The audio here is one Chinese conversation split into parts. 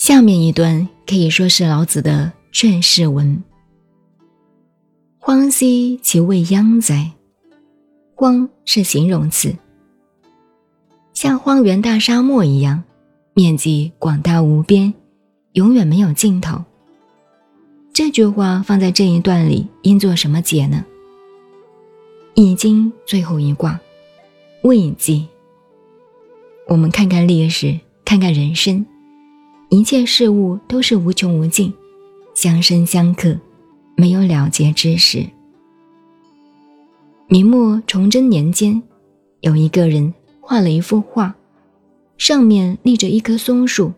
下面一段可以说是老子的劝世文：“荒兮其未央哉！”荒是形容词，像荒原大沙漠一样，面积广大无边，永远没有尽头。这句话放在这一段里，应做什么解呢？《易经》最后一卦，未济。我们看看历史，看看人生，一切事物都是无穷无尽，相生相克，没有了结之时。明末崇祯年间，有一个人画了一幅画，上面立着一棵松树，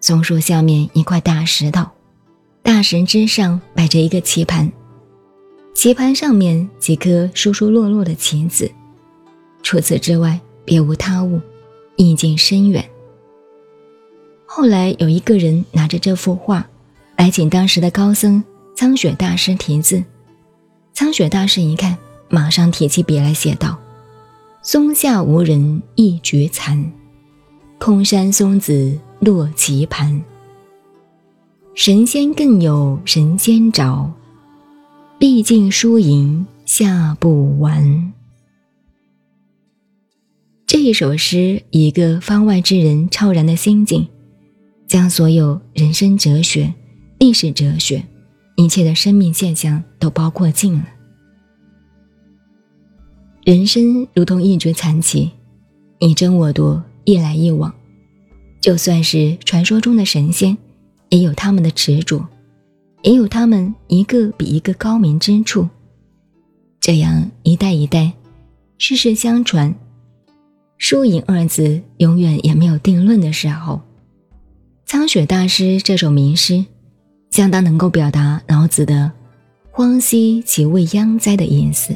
松树下面一块大石头，大石之上摆着一个棋盘。棋盘上面几颗疏疏落落的棋子，除此之外别无他物，意境深远。后来有一个人拿着这幅画，来请当时的高僧苍雪大师题字。苍雪大师一看，马上提起笔来写道：“松下无人一绝残，空山松子落棋盘。神仙更有神仙着。”毕竟输赢下不完。这一首诗一个方外之人超然的心境，将所有人生哲学、历史哲学、一切的生命现象都包括尽了。人生如同一局残棋，你争我夺，一来一往。就算是传说中的神仙，也有他们的执着。也有他们一个比一个高明之处，这样一代一代，世世相传，输赢二字永远也没有定论的时候，雪大师这首名诗，相当能够表达老子的“荒兮其未央哉”的意思。